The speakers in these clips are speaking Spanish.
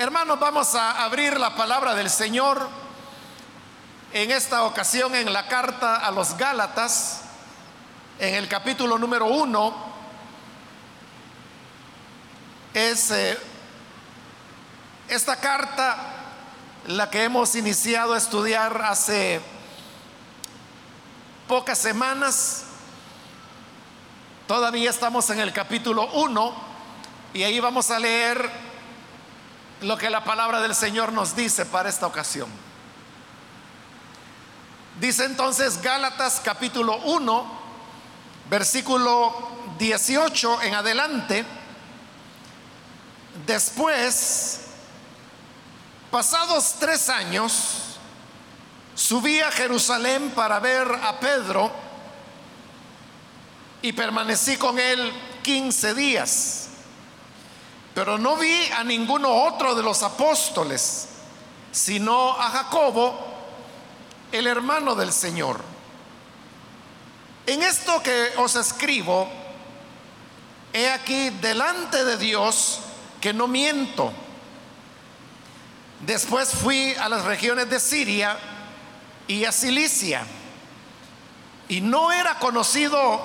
Hermanos, vamos a abrir la palabra del Señor en esta ocasión en la carta a los Gálatas, en el capítulo número uno. Es eh, esta carta la que hemos iniciado a estudiar hace pocas semanas. Todavía estamos en el capítulo 1 y ahí vamos a leer lo que la palabra del Señor nos dice para esta ocasión. Dice entonces Gálatas capítulo 1, versículo 18 en adelante. Después, pasados tres años, subí a Jerusalén para ver a Pedro y permanecí con él 15 días. Pero no vi a ninguno otro de los apóstoles, sino a Jacobo, el hermano del Señor. En esto que os escribo, he aquí delante de Dios que no miento. Después fui a las regiones de Siria y a Cilicia, y no era conocido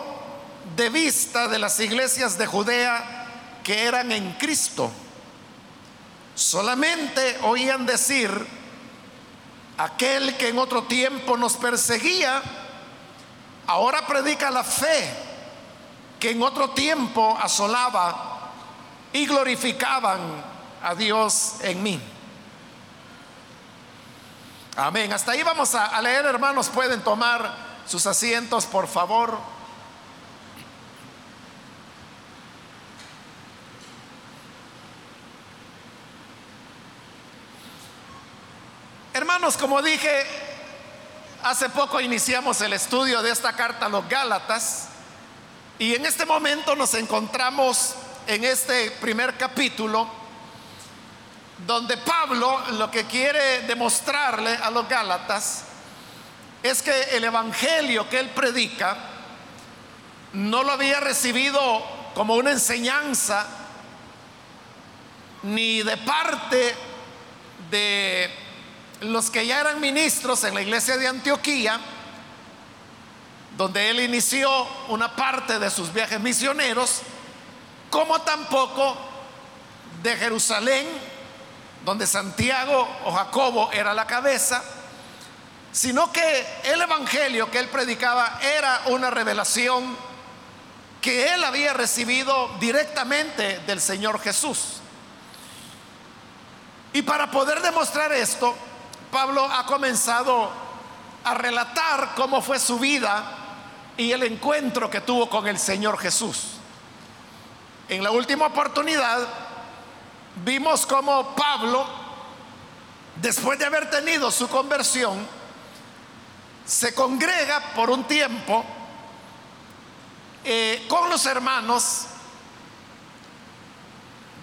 de vista de las iglesias de Judea que eran en Cristo. Solamente oían decir, aquel que en otro tiempo nos perseguía, ahora predica la fe que en otro tiempo asolaba y glorificaban a Dios en mí. Amén. Hasta ahí vamos a, leer, hermanos. Pueden tomar sus asientos, por favor. Como dije, hace poco iniciamos el estudio de esta carta a los Gálatas y en este momento nos encontramos en este primer capítulo donde Pablo lo que quiere demostrarle a los Gálatas es que el Evangelio que él predica no lo había recibido como una enseñanza ni de parte de los que ya eran ministros en la iglesia de Antioquía, donde él inició una parte de sus viajes misioneros, como tampoco de Jerusalén, donde Santiago o Jacobo era la cabeza, sino que el evangelio que él predicaba era una revelación que él había recibido directamente del Señor Jesús. Y para poder demostrar esto, Pablo ha comenzado a relatar cómo fue su vida y el encuentro que tuvo con el Señor Jesús. En la última oportunidad vimos cómo Pablo, después de haber tenido su conversión, se congrega por un tiempo eh, con los hermanos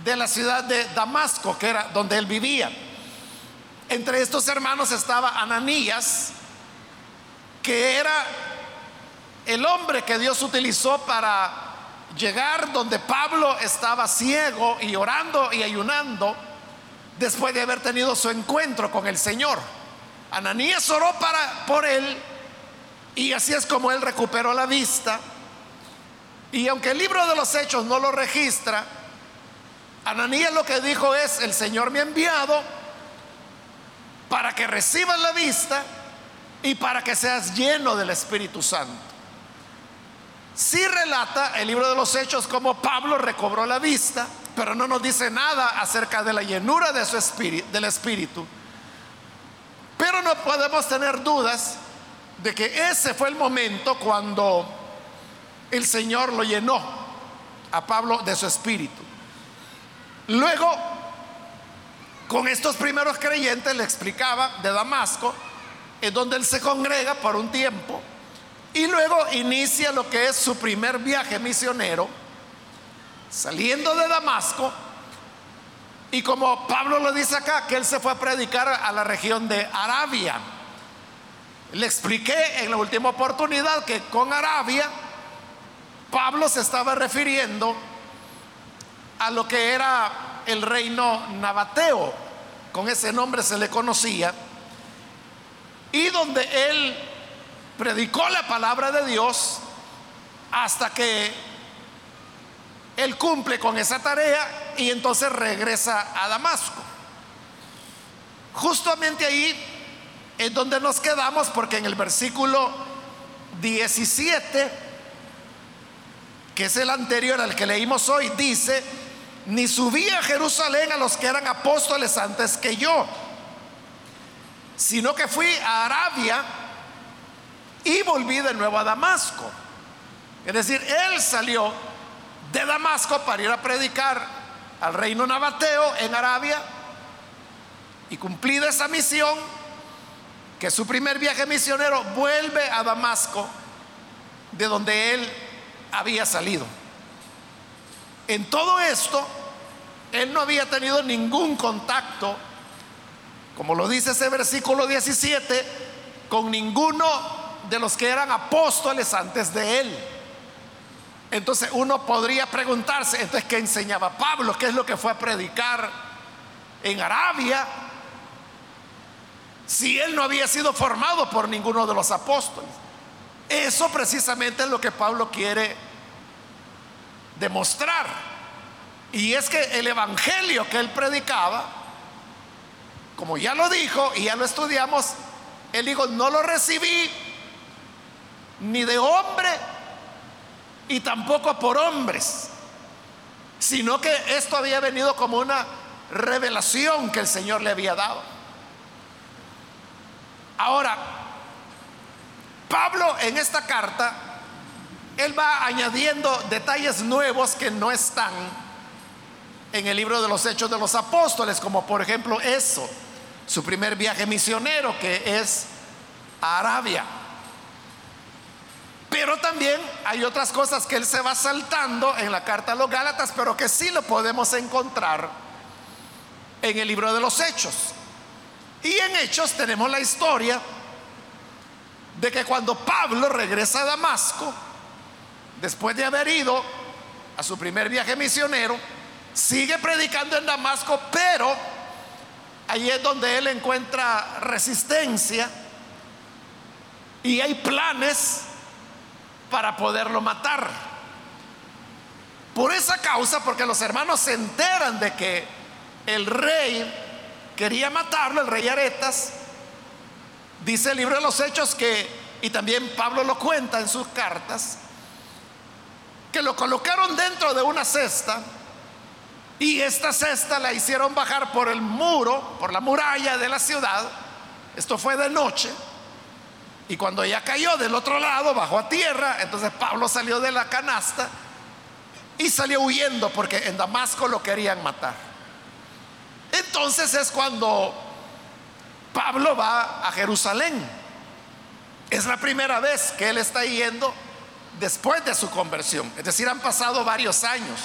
de la ciudad de Damasco, que era donde él vivía. Entre estos hermanos estaba Ananías, que era el hombre que Dios utilizó para llegar donde Pablo estaba ciego y orando y ayunando después de haber tenido su encuentro con el Señor. Ananías oró para por él y así es como él recuperó la vista. Y aunque el libro de los hechos no lo registra, Ananías lo que dijo es, el Señor me ha enviado para que recibas la vista y para que seas lleno del Espíritu Santo. Sí relata el libro de los Hechos como Pablo recobró la vista, pero no nos dice nada acerca de la llenura de su espíritu, del Espíritu. Pero no podemos tener dudas de que ese fue el momento cuando el Señor lo llenó a Pablo de su espíritu. Luego con estos primeros creyentes le explicaba de Damasco, es donde él se congrega por un tiempo y luego inicia lo que es su primer viaje misionero, saliendo de Damasco. Y como Pablo lo dice acá, que él se fue a predicar a la región de Arabia. Le expliqué en la última oportunidad que con Arabia Pablo se estaba refiriendo a lo que era el reino nabateo, con ese nombre se le conocía, y donde él predicó la palabra de Dios hasta que él cumple con esa tarea y entonces regresa a Damasco. Justamente ahí es donde nos quedamos porque en el versículo 17, que es el anterior al que leímos hoy, dice, ni subí a Jerusalén a los que eran apóstoles antes que yo, sino que fui a Arabia y volví de nuevo a Damasco. Es decir, él salió de Damasco para ir a predicar al reino nabateo en Arabia y cumplida esa misión, que su primer viaje misionero vuelve a Damasco, de donde él había salido. En todo esto, él no había tenido ningún contacto, como lo dice ese versículo 17, con ninguno de los que eran apóstoles antes de él. Entonces uno podría preguntarse, entonces, ¿qué enseñaba Pablo? ¿Qué es lo que fue a predicar en Arabia? Si él no había sido formado por ninguno de los apóstoles. Eso precisamente es lo que Pablo quiere demostrar. Y es que el evangelio que él predicaba, como ya lo dijo y ya lo estudiamos, él dijo, no lo recibí ni de hombre y tampoco por hombres, sino que esto había venido como una revelación que el Señor le había dado. Ahora, Pablo en esta carta, él va añadiendo detalles nuevos que no están en el libro de los Hechos de los Apóstoles, como por ejemplo eso, su primer viaje misionero que es a Arabia. Pero también hay otras cosas que él se va saltando en la carta a los Gálatas, pero que sí lo podemos encontrar en el libro de los Hechos. Y en Hechos tenemos la historia de que cuando Pablo regresa a Damasco, después de haber ido a su primer viaje misionero, sigue predicando en Damasco, pero ahí es donde él encuentra resistencia y hay planes para poderlo matar. Por esa causa, porque los hermanos se enteran de que el rey quería matarlo, el rey Aretas, dice el libro de los Hechos que, y también Pablo lo cuenta en sus cartas, que lo colocaron dentro de una cesta y esta cesta la hicieron bajar por el muro, por la muralla de la ciudad. Esto fue de noche y cuando ya cayó del otro lado, bajó a tierra, entonces Pablo salió de la canasta y salió huyendo porque en Damasco lo querían matar. Entonces es cuando Pablo va a Jerusalén. Es la primera vez que él está yendo después de su conversión. Es decir, han pasado varios años.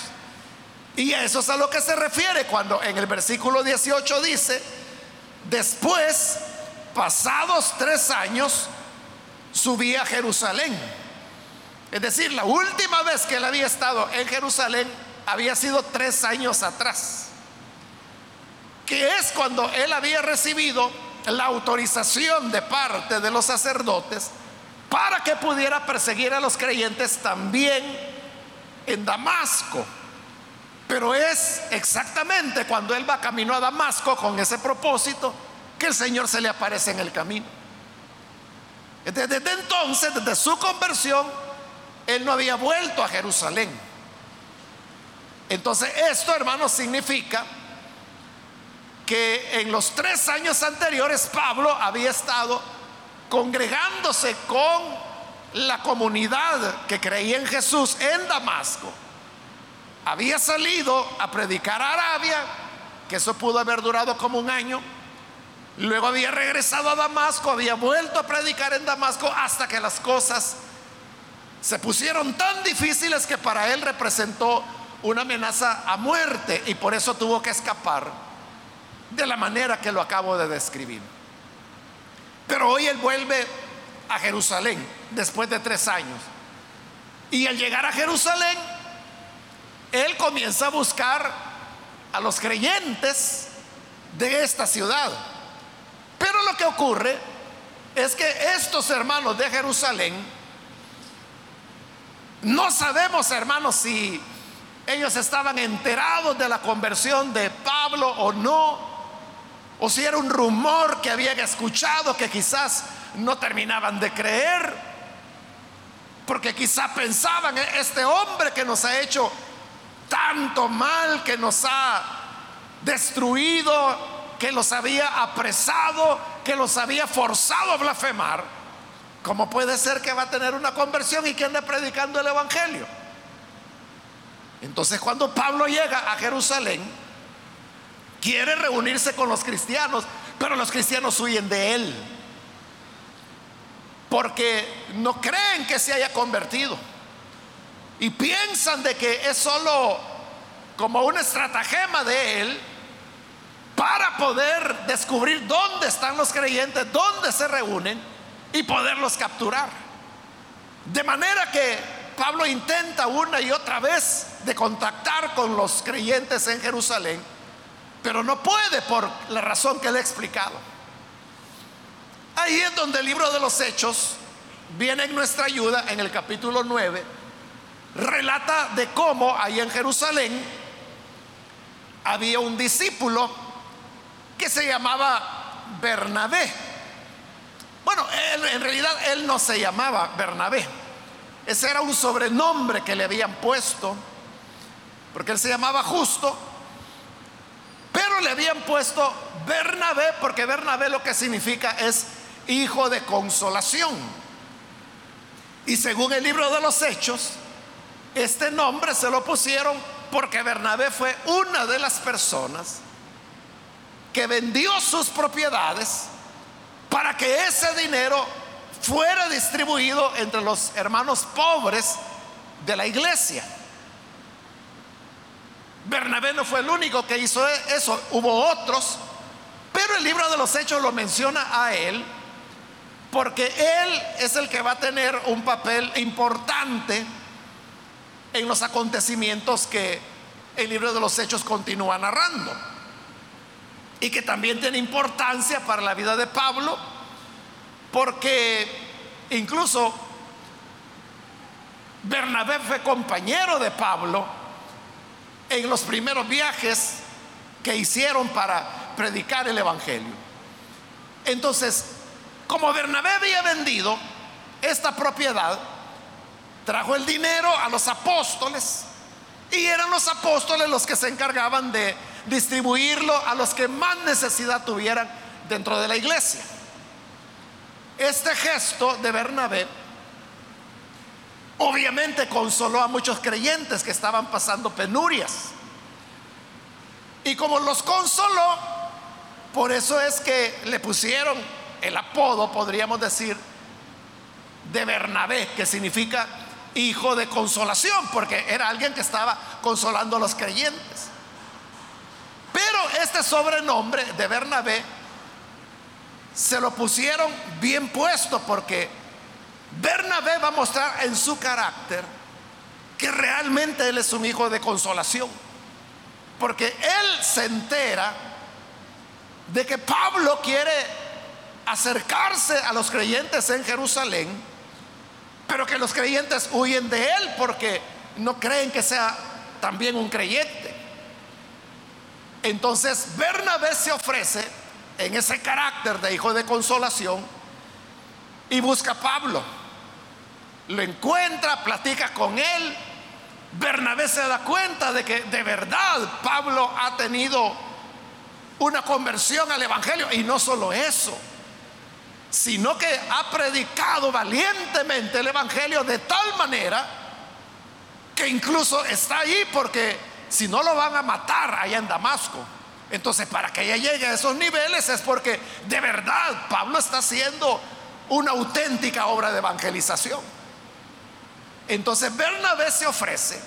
Y eso es a lo que se refiere cuando en el versículo 18 dice, después, pasados tres años, subía a Jerusalén. Es decir, la última vez que él había estado en Jerusalén había sido tres años atrás, que es cuando él había recibido la autorización de parte de los sacerdotes para que pudiera perseguir a los creyentes también en Damasco. Pero es exactamente cuando él va camino a Damasco con ese propósito que el Señor se le aparece en el camino. Desde entonces, desde su conversión, él no había vuelto a Jerusalén. Entonces, esto, hermanos, significa que en los tres años anteriores Pablo había estado congregándose con la comunidad que creía en Jesús en Damasco. Había salido a predicar a Arabia, que eso pudo haber durado como un año Luego había regresado a Damasco, había vuelto a predicar en Damasco hasta que las cosas se pusieron tan difíciles que para él representó una amenaza a muerte y por eso tuvo que escapar de la manera que lo acabo de describir. Pero hoy él vuelve a Jerusalén después de tres años. Y al llegar a Jerusalén, él comienza a buscar a los creyentes de esta ciudad. Pero lo que ocurre es que estos hermanos de Jerusalén, no sabemos hermanos si ellos estaban enterados de la conversión de Pablo o no, o si era un rumor que habían escuchado que quizás no terminaban de creer, porque quizás pensaban, e-, este hombre que nos ha hecho tanto mal, que nos ha destruido, que los había apresado, que los había forzado a blasfemar, ¿cómo puede ser que va a tener una conversión y que ande predicando el Evangelio? Entonces cuando Pablo llega a Jerusalén, quiere reunirse con los cristianos, pero los cristianos huyen de él, porque no creen que se haya convertido y piensan de que es solo como una estratagema de él para poder descubrir dónde están los creyentes, dónde se reúnen y poderlos capturar. De manera que Pablo intenta una y otra vez de contactar con los creyentes en Jerusalén, pero no puede por la razón que le he explicado. Ahí es donde el libro de los Hechos viene en nuestra ayuda en el capítulo 9, relata de cómo ahí en Jerusalén había un discípulo que se llamaba Bernabé. Bueno, en realidad él no se llamaba Bernabé. Ese era un sobrenombre que le habían puesto, porque él se llamaba justo, pero le habían puesto Bernabé, porque Bernabé lo que significa es hijo de consolación. Y según el libro de los Hechos, este nombre se lo pusieron porque Bernabé fue una de las personas que vendió sus propiedades para que ese dinero fuera distribuido entre los hermanos pobres de la iglesia. Bernabé no fue el único que hizo eso, hubo otros, pero el libro de los hechos lo menciona a él porque él es el que va a tener un papel importante en los acontecimientos que el libro de los hechos continúa narrando y que también tiene importancia para la vida de Pablo, porque incluso Bernabé fue compañero de Pablo en los primeros viajes que hicieron para predicar el Evangelio. Entonces, como Bernabé había vendido esta propiedad, trajo el dinero a los apóstoles y eran los apóstoles los que se encargaban de distribuirlo a los que más necesidad tuvieran dentro de la iglesia. Este gesto de Bernabé obviamente consoló a muchos creyentes que estaban pasando penurias. Y como los consoló, por eso es que le pusieron el apodo, podríamos decir, de Bernabé, que significa hijo de consolación, porque era alguien que estaba consolando a los creyentes. Pero este sobrenombre de Bernabé se lo pusieron bien puesto porque Bernabé va a mostrar en su carácter que realmente él es un hijo de consolación. Porque él se entera de que Pablo quiere acercarse a los creyentes en Jerusalén, pero que los creyentes huyen de él porque no creen que sea también un creyente. Entonces Bernabé se ofrece en ese carácter de hijo de consolación y busca a Pablo. Lo encuentra, platica con él. Bernabé se da cuenta de que de verdad Pablo ha tenido una conversión al Evangelio. Y no solo eso, sino que ha predicado valientemente el Evangelio de tal manera que incluso está allí porque si no lo van a matar allá en Damasco. Entonces, para que ella llegue a esos niveles es porque de verdad Pablo está haciendo una auténtica obra de evangelización. Entonces, Bernabé se ofrece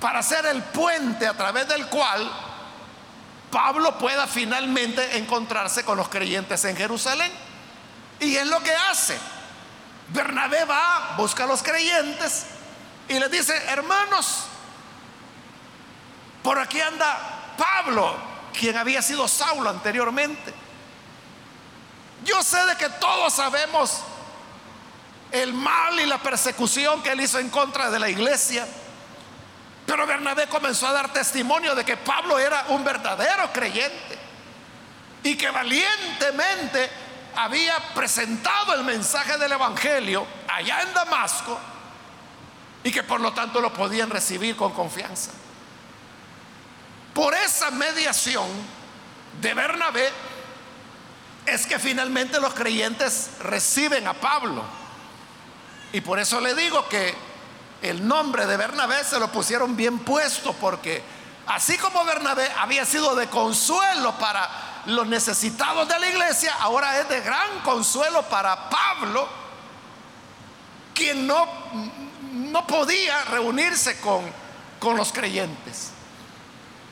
para ser el puente a través del cual Pablo pueda finalmente encontrarse con los creyentes en Jerusalén. Y es lo que hace. Bernabé va, busca a los creyentes y les dice, hermanos, por aquí anda Pablo, quien había sido Saulo anteriormente. Yo sé de que todos sabemos el mal y la persecución que él hizo en contra de la iglesia. Pero Bernabé comenzó a dar testimonio de que Pablo era un verdadero creyente y que valientemente había presentado el mensaje del Evangelio allá en Damasco y que por lo tanto lo podían recibir con confianza. Por esa mediación de Bernabé es que finalmente los creyentes reciben a Pablo. Y por eso le digo que el nombre de Bernabé se lo pusieron bien puesto porque así como Bernabé había sido de consuelo para los necesitados de la iglesia, ahora es de gran consuelo para Pablo, quien no, no podía reunirse con, con los creyentes.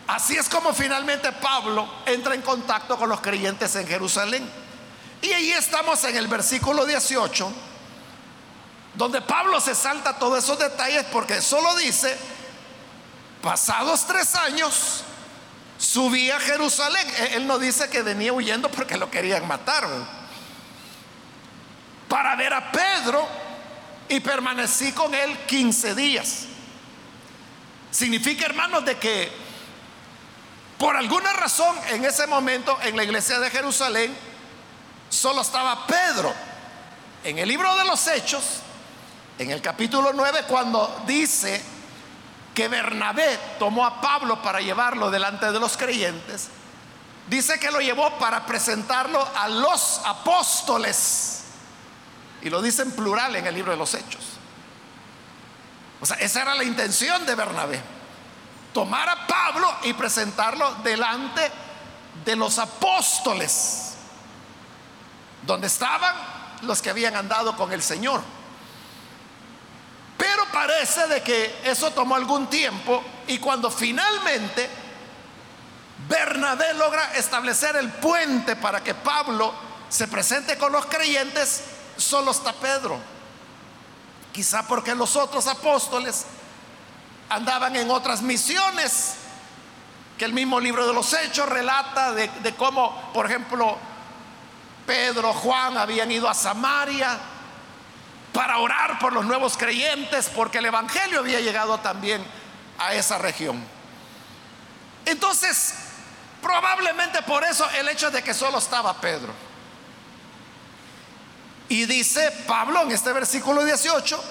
Así es como finalmente Pablo entra en contacto con los creyentes en Jerusalén. Y ahí estamos en el versículo 18, donde Pablo se salta todos esos detalles porque solo dice, pasados tres años, subí a Jerusalén. Él no dice que venía huyendo porque lo querían matar. Para ver a Pedro y permanecí con él 15 días. Significa, hermanos, de que por alguna razón, en ese momento, en la iglesia de Jerusalén, solo estaba Pedro. En el libro de los Hechos, en el capítulo 9, cuando dice que Bernabé tomó a Pablo para llevarlo delante de los creyentes, dice que lo llevó para presentarlo a los apóstoles. Y lo dice en plural en el libro de los Hechos. O sea, esa era la intención de Bernabé tomar a Pablo y presentarlo delante de los apóstoles, donde estaban los que habían andado con el Señor. Pero parece de que eso tomó algún tiempo y cuando finalmente Bernabé logra establecer el puente para que Pablo se presente con los creyentes, solo está Pedro. Quizá porque los otros apóstoles andaban en otras misiones, que el mismo libro de los Hechos relata de, cómo, por ejemplo, Pedro, Juan habían ido a Samaria para orar por los nuevos creyentes, porque el Evangelio había llegado también a esa región. Entonces, probablemente por eso el hecho de que solo estaba Pedro. Y dice Pablo en este versículo 18,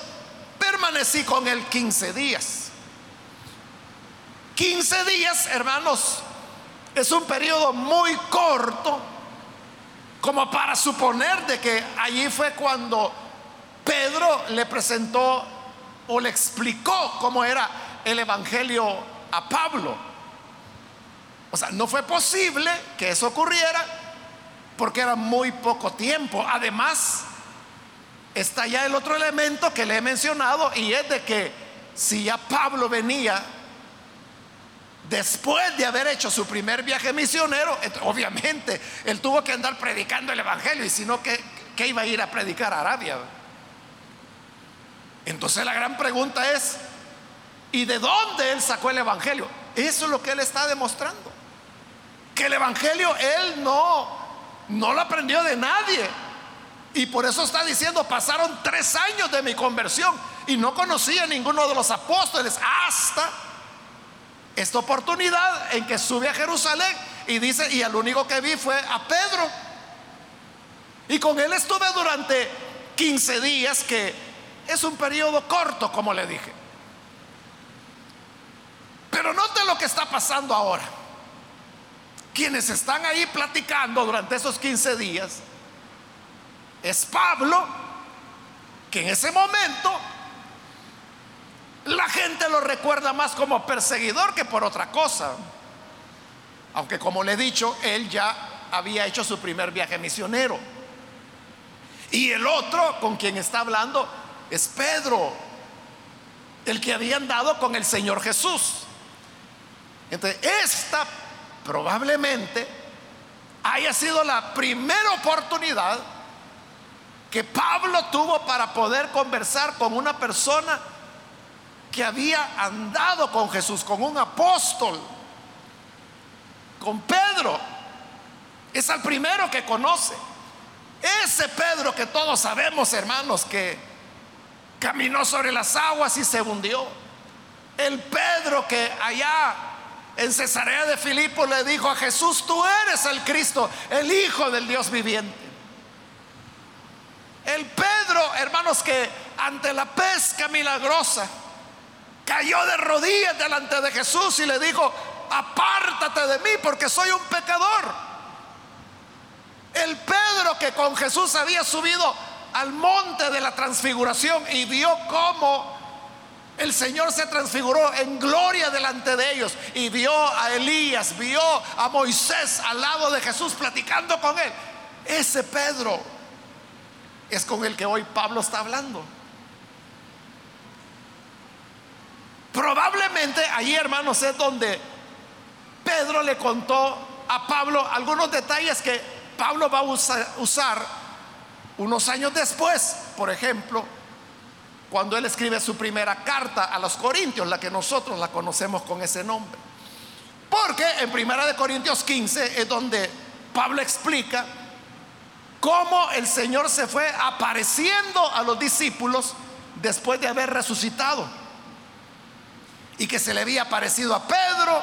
permanecí con él 15 días. 15 días, hermanos, es un periodo muy corto como para suponer de que allí fue cuando Pedro le presentó o le explicó cómo era el Evangelio a Pablo. O sea, no fue posible que eso ocurriera porque era muy poco tiempo. Además, está ya el otro elemento que le he mencionado y es de que si ya Pablo venía Después de haber hecho su primer viaje misionero, obviamente él tuvo que andar predicando el Evangelio y si no, ¿qué, iba a ir a predicar a Arabia? Entonces la gran pregunta es, ¿y de dónde él sacó el Evangelio? Eso es lo que él está demostrando. Que el Evangelio él no, no lo aprendió de nadie. Y por eso está diciendo, pasaron tres años de mi conversión y no conocía a ninguno de los apóstoles hasta esta oportunidad en que sube a Jerusalén y dice, y el único que vi fue a Pedro. Y con él estuve durante 15 días, que es un periodo corto, como le dije. Pero note lo que está pasando ahora. Quienes están ahí platicando durante esos 15 días es Pablo, que en ese momento la gente lo recuerda más como perseguidor que por otra cosa. Aunque como le he dicho, él ya había hecho su primer viaje misionero. Y el otro con quien está hablando es Pedro, el que había andado con el Señor Jesús. Entonces, esta probablemente haya sido la primera oportunidad que Pablo tuvo para poder conversar con una persona que había andado con Jesús, con un apóstol. con Pedro. Es al primero que conoce. Ese Pedro que todos sabemos, hermanos, que caminó sobre las aguas y se hundió. El Pedro que allá en Cesarea de Filipo le dijo a Jesús, tú eres el Cristo, el Hijo del Dios viviente. El Pedro, hermanos, que ante la pesca milagrosa cayó de rodillas delante de Jesús y le dijo, apártate de mí porque soy un pecador. El Pedro que con Jesús había subido al monte de la transfiguración y vio cómo el Señor se transfiguró en gloria delante de ellos y vio a Elías, vio a Moisés al lado de Jesús platicando con él. Ese Pedro es con el que hoy Pablo está hablando. Probablemente allí, hermanos, es donde Pedro le contó a Pablo algunos detalles que Pablo va a usar, unos años después, por ejemplo, cuando él escribe su primera carta a los Corintios, la que nosotros la conocemos con ese nombre. Porque en Primera de Corintios 15 es donde Pablo explica cómo el Señor se fue apareciendo a los discípulos después de haber resucitado. Y que se le había aparecido a Pedro,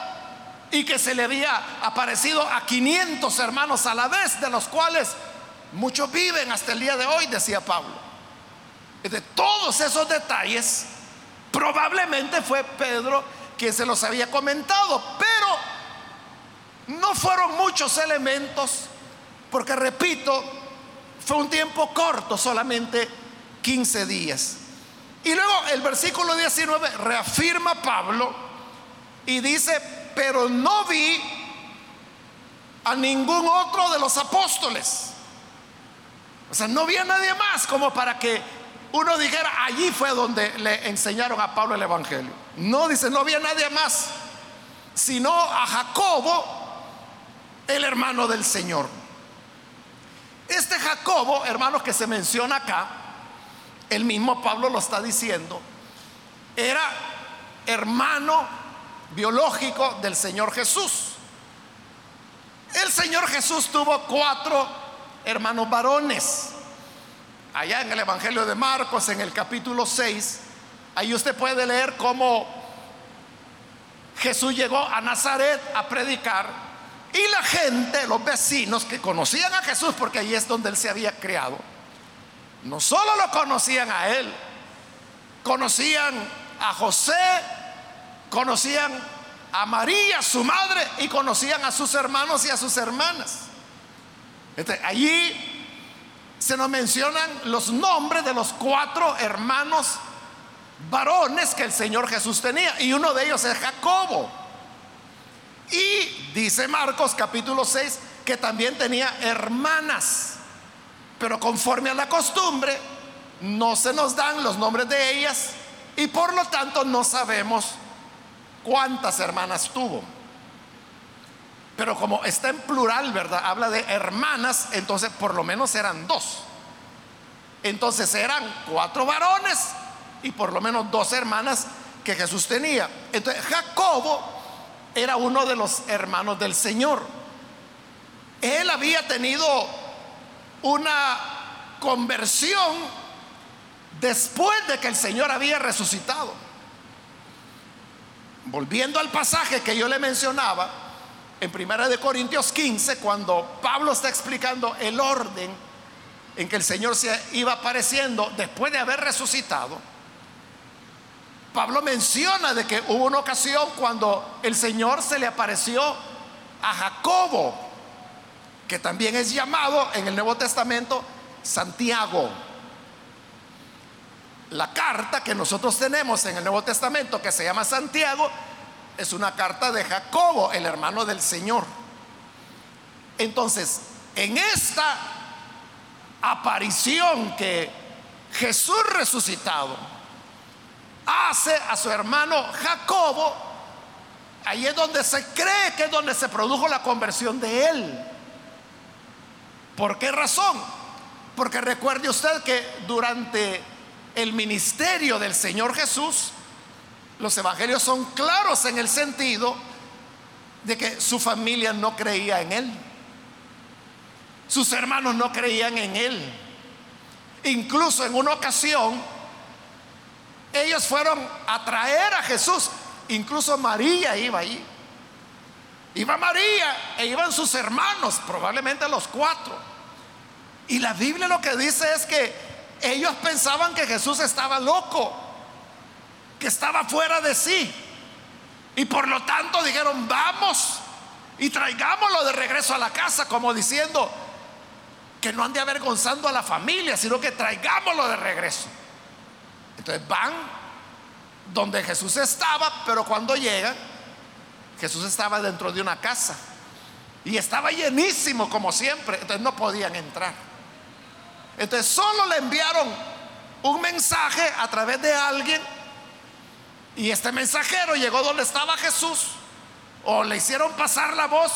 y que se le había aparecido a 500 hermanos a la vez, de los cuales muchos viven hasta el día de hoy, decía Pablo. De todos esos detalles, probablemente fue Pedro quien se los había comentado, pero no fueron muchos elementos, porque repito, fue un tiempo corto, solamente 15 días. Y luego el versículo 19 reafirma Pablo y dice, pero no vi a ningún otro de los apóstoles. No vi a nadie más como para que uno dijera, allí fue donde le enseñaron a Pablo el Evangelio. No dice, no había nadie más, sino a Jacobo, el hermano del Señor. Este Jacobo, hermano que se menciona acá, el mismo Pablo lo está diciendo, era hermano biológico del Señor Jesús. El Señor Jesús tuvo cuatro hermanos varones. Allá en el Evangelio de Marcos, en el capítulo 6, ahí usted puede leer cómo Jesús llegó a Nazaret a predicar y la gente, los vecinos que conocían a Jesús, porque ahí es donde él se había criado, no solo lo conocían a él, conocían a José, conocían a María, su madre, y conocían a sus hermanos y a sus hermanas. Este, allí se nos mencionan los nombres de los cuatro hermanos varones que el Señor Jesús tenía, y uno de ellos es Jacobo. Y dice Marcos capítulo 6 que también tenía hermanas, pero conforme a la costumbre, no se nos dan los nombres de ellas y por lo tanto no sabemos cuántas hermanas tuvo. Pero como está en plural, ¿verdad? Habla de hermanas, entonces por lo menos eran dos. Entonces eran cuatro varones y por lo menos dos hermanas que Jesús tenía. Entonces Jacobo era uno de los hermanos del Señor. Él había tenido una conversión después de que el Señor había resucitado. Volviendo al pasaje que yo le mencionaba, en Primera de Corintios 15, cuando Pablo está explicando el orden en que el Señor se iba apareciendo después de haber resucitado, Pablo menciona de que hubo una ocasión cuando el Señor se le apareció a Jacobo, que también es llamado en el Nuevo Testamento Santiago. La carta que nosotros tenemos en el Nuevo Testamento, que se llama Santiago, es una carta de Jacobo, el hermano del Señor. Entonces, en esta aparición que Jesús resucitado hace a su hermano Jacobo, ahí es donde se cree que es donde se produjo la conversión de él. ¿Por qué razón? Porque recuerde usted que durante el ministerio del Señor Jesús, los evangelios son claros en el sentido de que su familia no creía en él. Sus hermanos no creían en él. Incluso en una ocasión, ellos fueron a traer a Jesús. Incluso María iba ahí. Iba María e iban sus hermanos, probablemente los cuatro. Y la Biblia lo que dice es que ellos pensaban que Jesús estaba loco, estaba fuera de sí. Y por lo tanto dijeron, vamos y traigámoslo de regreso a la casa, como diciendo que no ande avergonzando a la familia, sino que traigámoslo de regreso. Entonces van donde Jesús estaba, pero cuando llegan, Jesús estaba dentro de una casa y estaba llenísimo como siempre, entonces no podían entrar. Entonces solo le enviaron un mensaje a través de alguien y este mensajero llegó donde estaba Jesús o le hicieron pasar la voz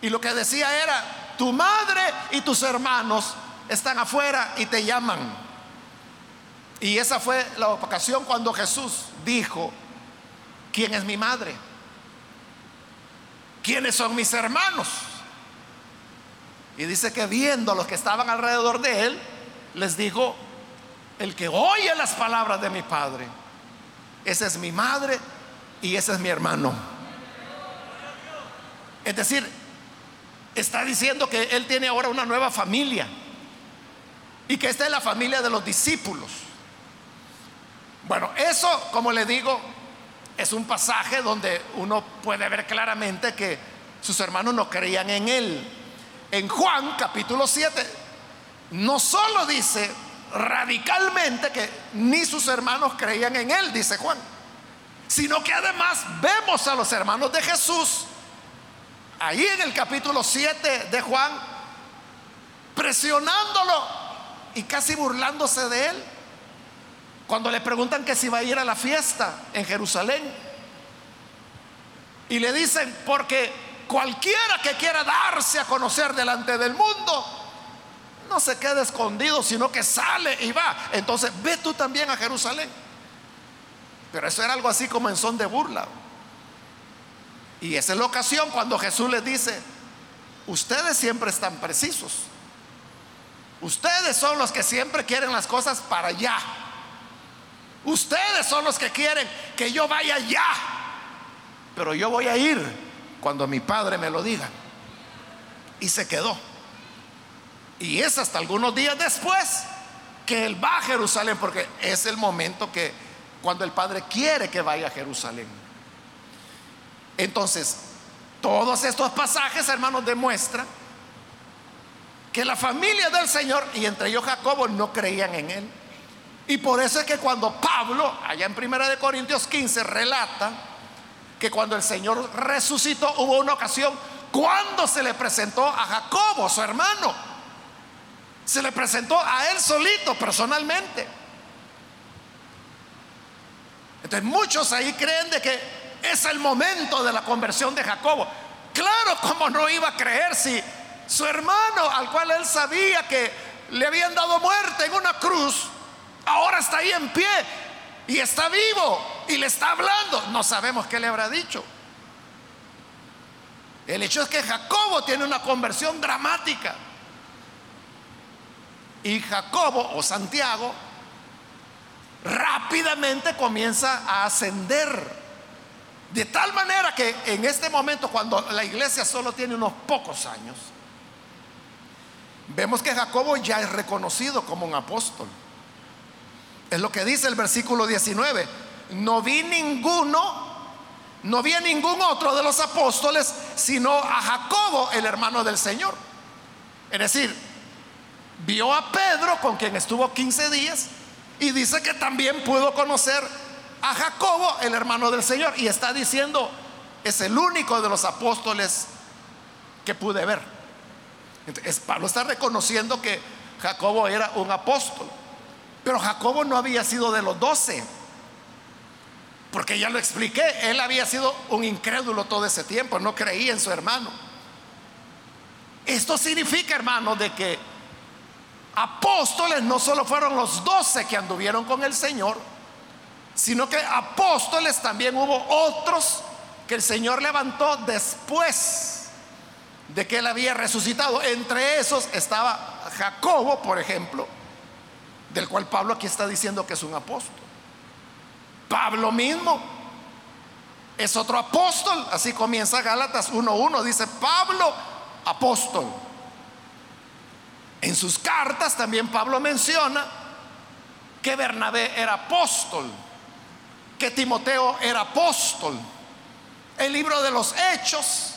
y lo que decía era, tu madre y tus hermanos están afuera y te llaman. Y esa fue la ocasión cuando Jesús dijo, ¿quién es mi madre? ¿quiénes son mis hermanos? Y dice que viendo a los que estaban alrededor de él, les dijo, el que oye las palabras de mi padre, esa es mi madre y ese es mi hermano. Es decir, está diciendo que él tiene ahora una nueva familia y que esta es la familia de los discípulos. Bueno, eso, como le digo, es un pasaje donde uno puede ver claramente que sus hermanos no creían en él. En Juan capítulo 7 no solo dice radicalmente que ni sus hermanos creían en él, dice Juan, sino que además vemos a los hermanos de Jesús ahí en el capítulo 7 de Juan presionándolo y casi burlándose de él. Cuando le preguntan que si va a ir a la fiesta en Jerusalén. Y le dicen, porque cualquiera que quiera darse a conocer delante del mundo, no se queda escondido, sino que sale y va. Entonces, ve tú también a Jerusalén. Pero eso era algo así como en son de burla. Y esa es la ocasión cuando Jesús les dice, ustedes siempre están precisos. Ustedes son los que siempre quieren las cosas para allá. Ustedes son los que quieren que yo vaya ya. Pero yo voy a ir cuando mi padre me lo diga. Y se quedó. Y es hasta algunos días después que él va a Jerusalén, porque es el momento que cuando el padre quiere que vaya a Jerusalén. Entonces, todos estos pasajes, hermanos, demuestran que la familia del Señor, y entre ellos Jacobo, no creían en él. Y por eso es que cuando Pablo, allá en 1 de Corintios 15, relata que cuando el Señor resucitó hubo una ocasión cuando se le presentó a Jacobo, su hermano. Se le presentó a él solito, personalmente. Entonces muchos ahí creen de que es el momento de la conversión de Jacobo. Claro, como no iba a creer si su hermano, al cual él sabía que le habían dado muerte en una cruz, Ahora está ahí en pie y está vivo y le está hablando. No sabemos qué le habrá dicho. El hecho es que Jacobo tiene una conversión dramática. Y Jacobo o Santiago rápidamente comienza a ascender. De tal manera que en este momento, cuando la iglesia solo tiene unos pocos años, vemos que Jacobo ya es reconocido como un apóstol. Es lo que dice el versículo 19. No vi ninguno, no vi a ningún otro de los apóstoles, sino a Jacobo, el hermano del Señor. Es decir, vio a Pedro, con quien estuvo 15 días, y dice que también pudo conocer a Jacobo, el hermano del Señor. Y está diciendo, es el único de los apóstoles que pude ver. Entonces, Pablo está reconociendo que Jacobo era un apóstol. Pero Jacobo no había sido de los doce. Porque ya lo expliqué, él había sido un incrédulo todo ese tiempo, no creía en su hermano. Esto significa, hermano, de que apóstoles no solo fueron los doce que anduvieron con el Señor, sino que apóstoles también hubo otros que el Señor levantó después de que él había resucitado. Entre esos estaba Jacobo, por ejemplo, del cual Pablo aquí está diciendo que es un apóstol. Pablo mismo es otro apóstol, así comienza Gálatas 1.1, dice Pablo, apóstol. En sus cartas también Pablo menciona que Bernabé era apóstol, que Timoteo era apóstol. El libro de los Hechos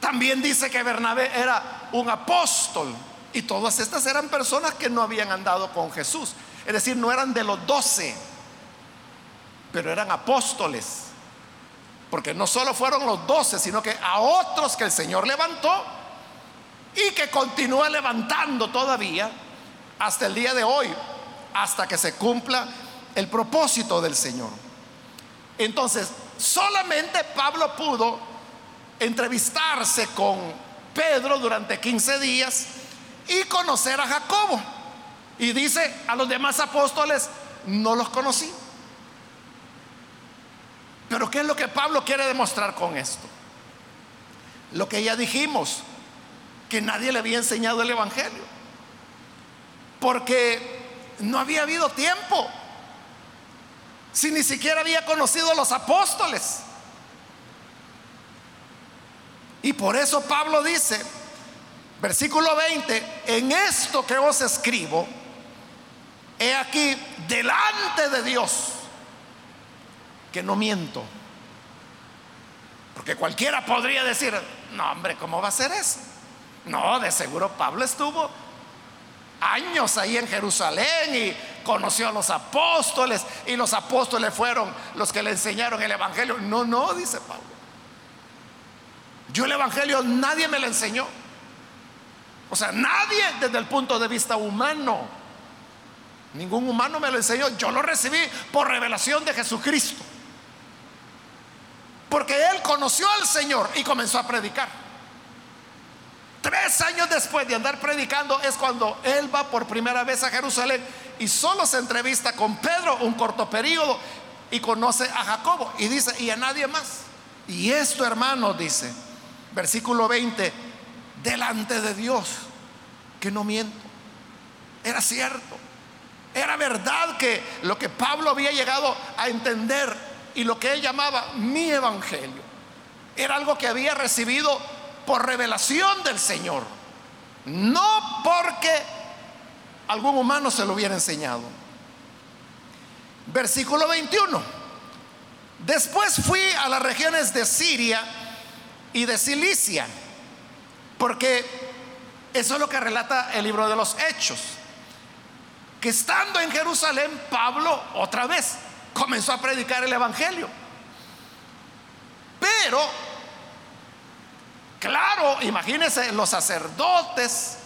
también dice que Bernabé era un apóstol. Y todas estas eran personas que no habían andado con Jesús. Es decir, no eran de los doce, pero eran apóstoles. Porque no solo fueron los doce, sino que a otros que el Señor levantó y que continúa levantando todavía hasta el día de hoy, hasta que se cumpla el propósito del Señor. Entonces, solamente Pablo pudo entrevistarse con Pedro durante 15 días y conocer a Jacobo. Y dice, a los demás apóstoles no los conocí. Pero ¿qué es lo que Pablo quiere demostrar con esto? Lo que ya dijimos, que nadie le había enseñado el Evangelio. Porque no había habido tiempo. Si ni siquiera había conocido a los apóstoles. Y por eso Pablo dice, versículo 20, en esto que os escribo, he aquí delante de Dios que no miento. Porque cualquiera podría decir, no hombre, ¿cómo va a ser eso? No, de seguro Pablo estuvo años ahí en Jerusalén y conoció a los apóstoles y los apóstoles fueron los que le enseñaron el Evangelio. No, no, dice Pablo. Yo el Evangelio nadie me lo enseñó. O sea, nadie desde el punto de vista humano. Ningún humano me lo enseñó. Yo lo recibí por revelación de Jesucristo. Porque él conoció al Señor y comenzó a predicar. Tres años después de andar predicando es cuando él va por primera vez a Jerusalén y solo se entrevista con Pedro un corto periodo y conoce a Jacobo y dice, y a nadie más. Y esto, hermano, dice, versículo 20, delante de Dios, que no miento. Era cierto. Era verdad que lo que Pablo había llegado a entender y lo que él llamaba mi evangelio. Era algo que había recibido por revelación del Señor, no porque algún humano se lo hubiera enseñado. Versículo 21. Después fui a las regiones de Siria y de Cilicia, porque eso es lo que relata el libro de los Hechos, que estando en Jerusalén, Pablo otra vez comenzó a predicar el Evangelio. Pero, claro, imagínense los sacerdotes,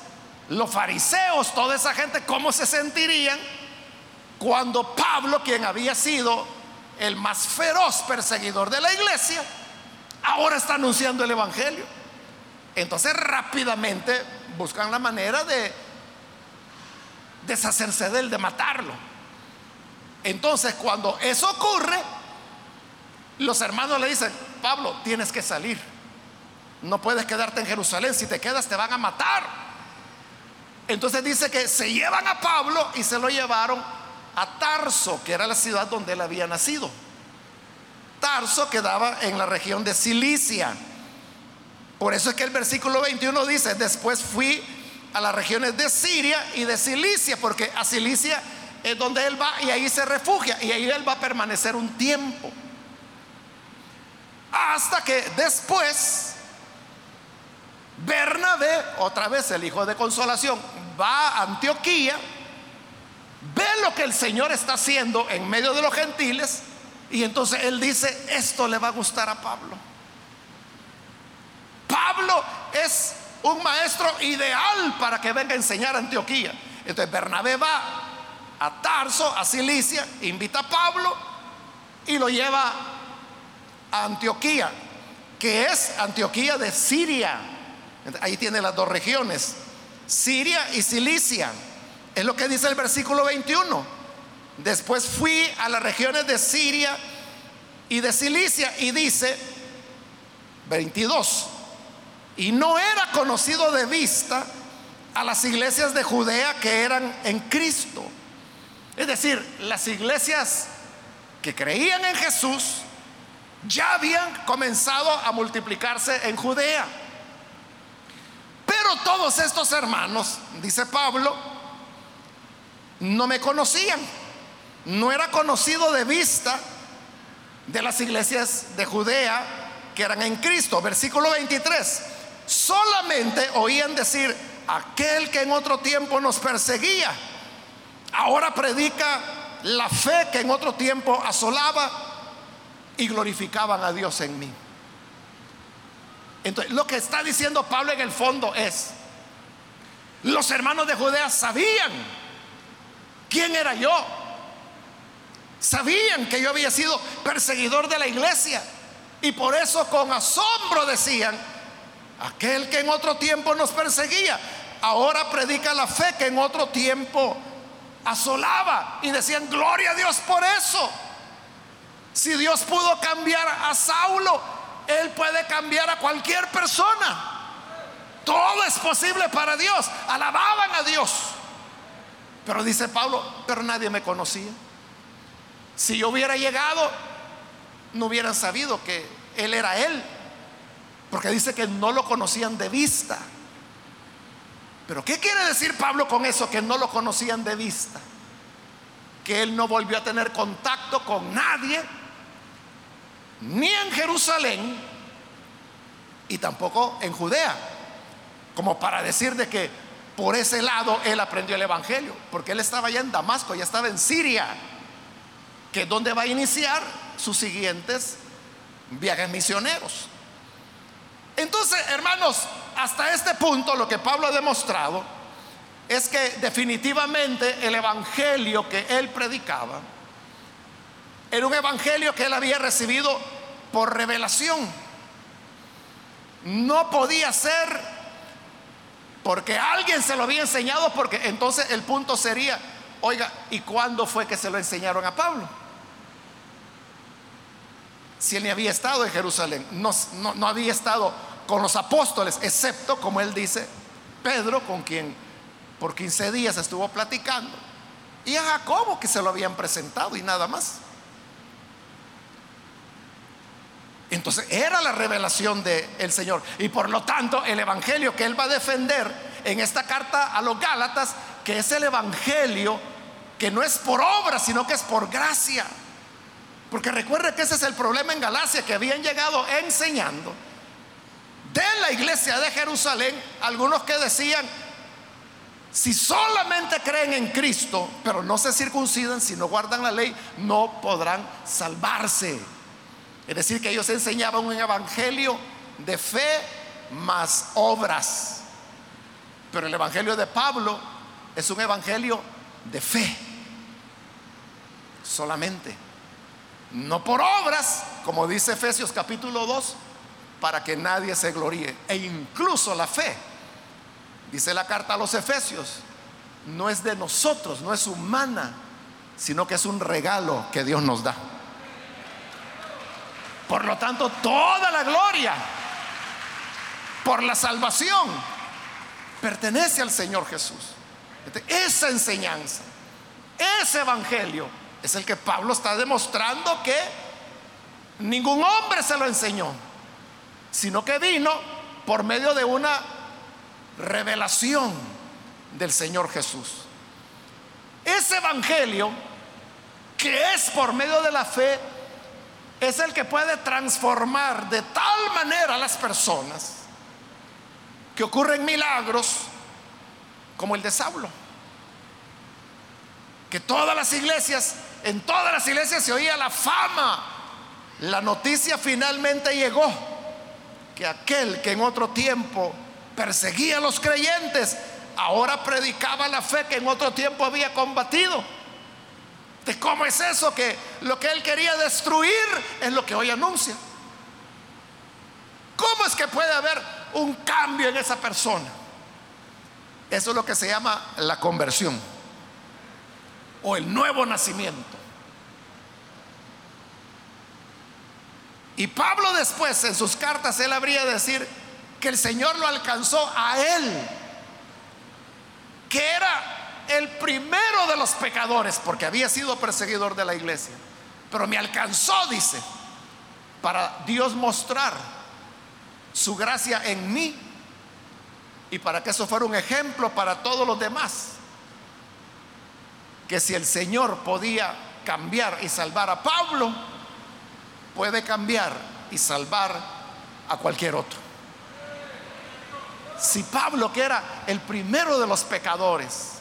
los fariseos, toda esa gente, ¿cómo se sentirían cuando Pablo, quien había sido el más feroz perseguidor de la iglesia, ahora está anunciando el Evangelio? Entonces rápidamente buscan la manera de deshacerse de él, de matarlo. Entonces, cuando eso ocurre, los hermanos le dicen, Pablo, tienes que salir. No puedes quedarte en Jerusalén. Si te quedas, te van a matar. Entonces dice que se llevan a Pablo y se lo llevaron a Tarso, que era la ciudad donde él había nacido. Tarso quedaba en la región de Cilicia. Por eso es que el versículo 21 dice, después fui a las regiones de Siria y de Cilicia, porque a Cilicia es donde él va y ahí se refugia y ahí él va a permanecer un tiempo. Hasta que después Bernabé, otra vez el hijo de consolación, va a Antioquía, ve lo que el Señor está haciendo en medio de los gentiles y entonces él dice, esto le va a gustar a Pablo. Pablo es un maestro ideal para que venga a enseñar a Antioquía. Entonces Bernabé va a Tarso, a Cilicia, invita a Pablo y lo lleva a Antioquía, que es Antioquía de Siria. Ahí tiene las dos regiones, Siria y Cilicia. Es lo que dice el versículo 21. Después fui a las regiones de Siria y de Cilicia y dice 22, y no era conocido de vista a las iglesias de Judea que eran en Cristo. Es decir, las iglesias que creían en Jesús ya habían comenzado a multiplicarse en Judea. Pero todos estos hermanos, dice Pablo, no me conocían. No era conocido de vista de las iglesias de Judea que eran en Cristo. Versículo 23. Solamente oían decir, aquel que en otro tiempo nos perseguía, ahora predica la fe que en otro tiempo asolaba y glorificaban a Dios en mí. Entonces, lo que está diciendo Pablo en el fondo es, los hermanos de Judea sabían quién era yo. Sabían que yo había sido perseguidor de la iglesia. Y por eso con asombro decían, aquel que en otro tiempo nos perseguía, ahora predica la fe que en otro tiempo asolaba. Y decían, gloria a Dios por eso. Si Dios pudo cambiar a Saulo, Él puede cambiar a cualquier persona. Todo es posible para Dios. Alababan a Dios. Pero dice Pablo, pero nadie me conocía. Si yo hubiera llegado, no hubieran sabido que Él era Él. Porque dice que no lo conocían de vista. Pero ¿qué quiere decir Pablo con eso? Que no lo conocían de vista. Que Él no volvió a tener contacto con nadie, ni en Jerusalén, y tampoco en Judea. Como para decir de que por ese lado Él aprendió el Evangelio. Porque Él estaba ya en Damasco, ya estaba en Siria que es donde va a iniciar sus siguientes viajes misioneros. Entonces, hermanos, hasta este punto lo que Pablo ha demostrado es que definitivamente el evangelio que él predicaba era un evangelio que él había recibido por revelación. No podía ser porque alguien se lo había enseñado, porque entonces el punto sería, oiga, ¿y cuándo fue que se lo enseñaron a Pablo? si él ni había estado en Jerusalén, no, no, había estado con los apóstoles, excepto, como él dice, Pedro, con quien por 15 días estuvo platicando, y a Jacobo, que se lo habían presentado y nada más. Entonces era la revelación del Señor. Y por lo tanto, el Evangelio que él va a defender en esta carta a los Gálatas, que es el Evangelio que no es por obra, sino que es por gracia. Porque recuerde que ese es el problema en Galacia, que habían llegado enseñando de la iglesia de Jerusalén algunos que decían, si solamente creen en Cristo, pero no se circuncidan, si no guardan la ley, no podrán salvarse. Es decir, que ellos enseñaban un evangelio de fe más obras. Pero el evangelio de Pablo es un evangelio de fe solamente no por obras, como dice Efesios capítulo 2, para que nadie se gloríe. E incluso la fe, dice la carta a los Efesios, no es de nosotros, no es humana, sino que es un regalo que Dios nos da. Por lo tanto, toda la gloria por la salvación pertenece al Señor Jesús. Esa enseñanza, ese evangelio es el que Pablo está demostrando que ningún hombre se lo enseñó, sino que vino por medio de una revelación del Señor Jesús. Ese evangelio, que es por medio de la fe, es el que puede transformar de tal manera a las personas que ocurren milagros como el de Saulo. Que todas las iglesias en todas las iglesias se oía la fama. La noticia finalmente llegó que aquel que en otro tiempo perseguía a los creyentes, ahora predicaba la fe que en otro tiempo había combatido. ¿De cómo es eso que lo que él quería destruir es lo que hoy anuncia? ¿Cómo es que puede haber un cambio en esa persona? Eso es lo que se llama la conversión o el nuevo nacimiento. Y Pablo después en sus cartas él habría de decir que el Señor lo alcanzó a él, que era el primero de los pecadores, porque había sido perseguidor de la iglesia. Pero me alcanzó, dice, para Dios mostrar su gracia en mí y para que eso fuera un ejemplo para todos los demás. Que si el Señor podía cambiar y salvar a Pablo, puede cambiar y salvar a cualquier otro. Si Pablo, que era el primero de los pecadores,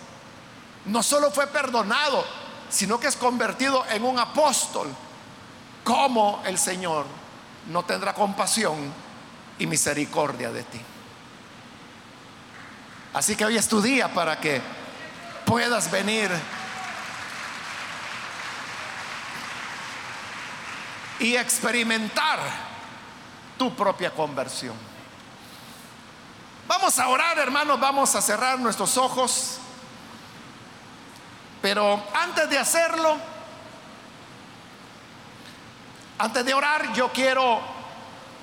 no solo fue perdonado, sino que es convertido en un apóstol, ¿cómo el Señor no tendrá compasión y misericordia de ti? Así que hoy es tu día para que puedas venir y experimentar tu propia conversión. Vamos a orar, hermanos, vamos a cerrar nuestros ojos. Pero antes de hacerlo, antes de orar, yo quiero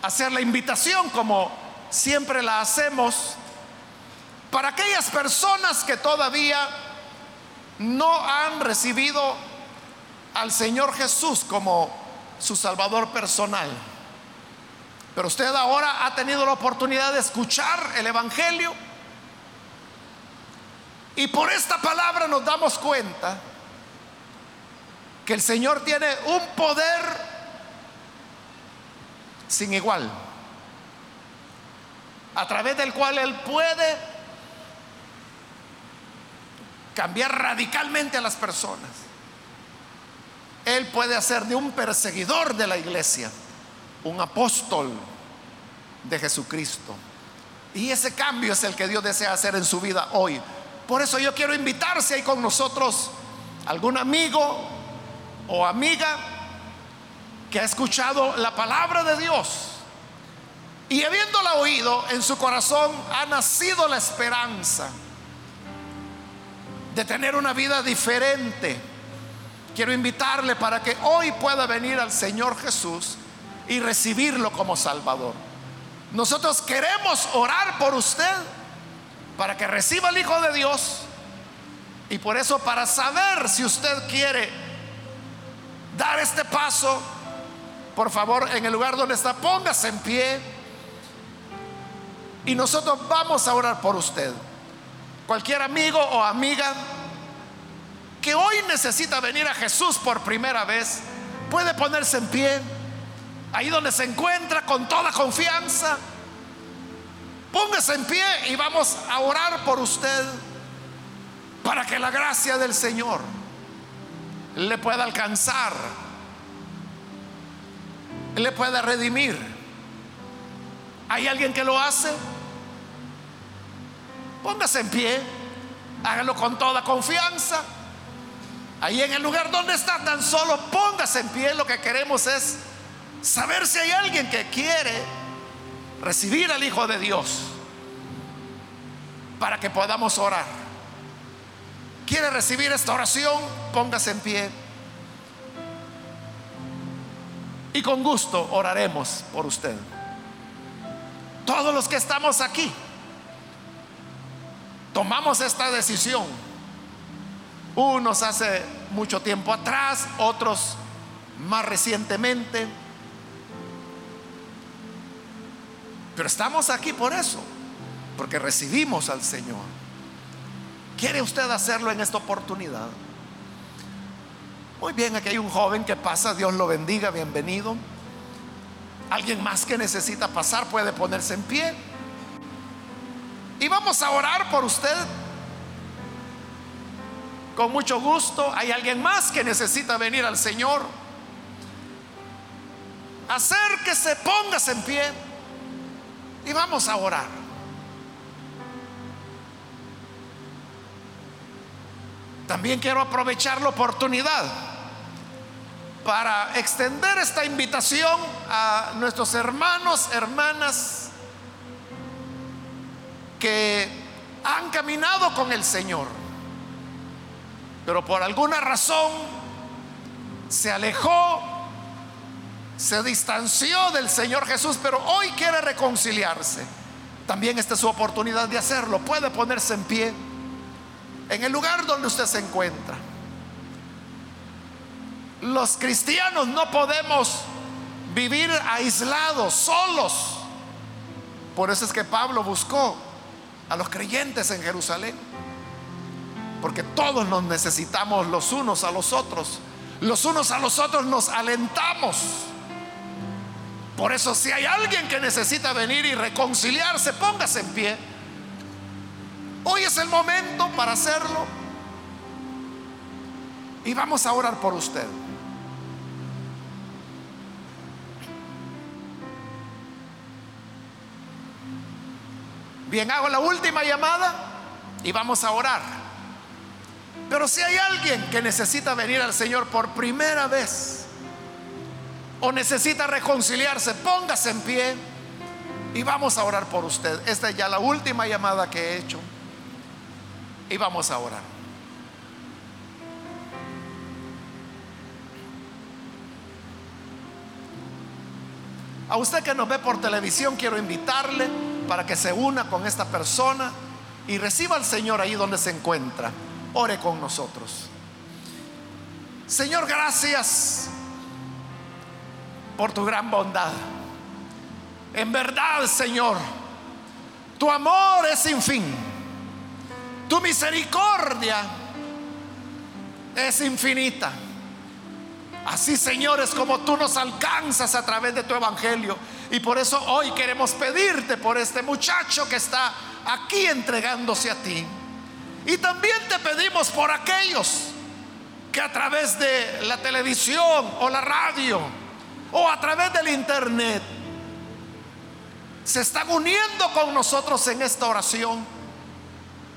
hacer la invitación como siempre la hacemos para aquellas personas que todavía no han recibido al Señor Jesús como su Salvador personal. Pero usted ahora ha tenido la oportunidad de escuchar el Evangelio. Y por esta palabra nos damos cuenta que el Señor tiene un poder sin igual, a través del cual Él puede cambiar radicalmente a las personas. Él puede hacer de un perseguidor de la iglesia un apóstol de Jesucristo. Y ese cambio es el que Dios desea hacer en su vida hoy. Por eso yo quiero invitarse ahí con nosotros algún amigo o amiga que ha escuchado la palabra de Dios y habiéndola oído en su corazón ha nacido la esperanza de tener una vida diferente. Quiero invitarle para que hoy pueda venir al Señor Jesús y recibirlo como Salvador. Nosotros queremos orar por usted para que reciba el Hijo de Dios. Y por eso para saber si usted quiere dar este paso, por favor en el lugar donde está, póngase en pie. Y nosotros vamos a orar por usted. Cualquier amigo o amiga que hoy necesita venir a Jesús por primera vez, puede ponerse en pie, ahí donde se encuentra con toda confianza. Póngase en pie y vamos a orar por usted para que la gracia del Señor le pueda alcanzar, le pueda redimir. ¿Hay alguien que lo hace? Póngase en pie, hágalo con toda confianza. Ahí en el lugar donde está, tan solo póngase en pie. Lo que queremos es saber si hay alguien que quiere recibir al Hijo de Dios para que podamos orar. ¿Quiere recibir esta oración? Póngase en pie. Y con gusto oraremos por usted. Todos los que estamos aquí tomamos esta decisión. Unos hace mucho tiempo atrás, otros más recientemente. Pero estamos aquí por eso, porque recibimos al Señor. ¿Quiere usted hacerlo en esta oportunidad? Muy bien, aquí hay un joven que pasa, Dios lo bendiga, bienvenido. Alguien más que necesita pasar puede ponerse en pie. Y vamos a orar por usted. Con mucho gusto. ¿Hay alguien más que necesita venir al Señor? Acérquese, póngase en pie. Y vamos a orar. También quiero aprovechar la oportunidad para extender esta invitación a nuestros hermanos, hermanas que han caminado con el Señor, pero por alguna razón se alejó se distanció del Señor Jesús, pero hoy quiere reconciliarse. También esta es su oportunidad de hacerlo. Puede ponerse en pie en el lugar donde usted se encuentra. Los cristianos no podemos vivir aislados, solos. Por eso es que Pablo buscó a los creyentes en Jerusalén. Porque todos nos necesitamos los unos a los otros. Los unos a los otros nos alentamos. Por eso si hay alguien que necesita venir y reconciliarse, póngase en pie. Hoy es el momento para hacerlo. Y vamos a orar por usted. Bien, hago la última llamada y vamos a orar. Pero si hay alguien que necesita venir al Señor por primera vez o necesita reconciliarse, póngase en pie y vamos a orar por usted. Esta es ya la última llamada que he hecho y vamos a orar. A usted que nos ve por televisión, quiero invitarle para que se una con esta persona y reciba al Señor ahí donde se encuentra. Ore con nosotros. Señor, gracias por tu gran bondad. En verdad, Señor, tu amor es sin fin. Tu misericordia es infinita. Así, Señor, es como tú nos alcanzas a través de tu evangelio. Y por eso hoy queremos pedirte por este muchacho que está aquí entregándose a ti. Y también te pedimos por aquellos que a través de la televisión o la radio o a través del internet se están uniendo con nosotros en esta oración.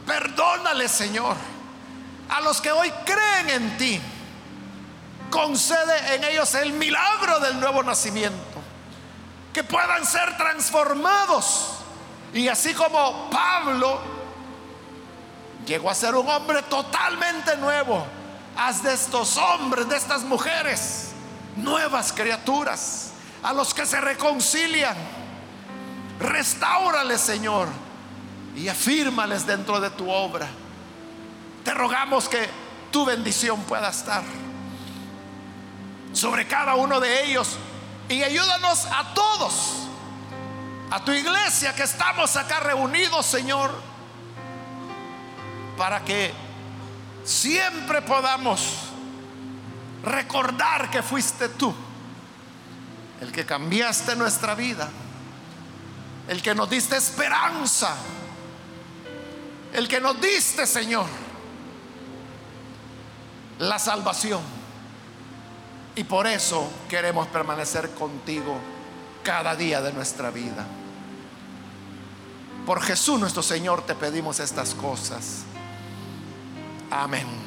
Perdónale, Señor, a los que hoy creen en ti concede en ellos el milagro del nuevo nacimiento, que puedan ser transformados. Y así como Pablo llegó a ser un hombre totalmente nuevo, haz de estos hombres, de estas mujeres, nuevas criaturas, a los que se reconcilian. Restáurales, Señor, y afírmales dentro de tu obra. Te rogamos que tu bendición pueda estar sobre cada uno de ellos. Y ayúdanos a todos, a tu iglesia que estamos acá reunidos, Señor, para que siempre podamos recordar que fuiste tú el que cambiaste nuestra vida, el que nos diste esperanza, el que nos diste, Señor, la salvación. Y por eso queremos permanecer contigo cada día de nuestra vida. Por Jesús nuestro Señor te pedimos estas cosas. Amén.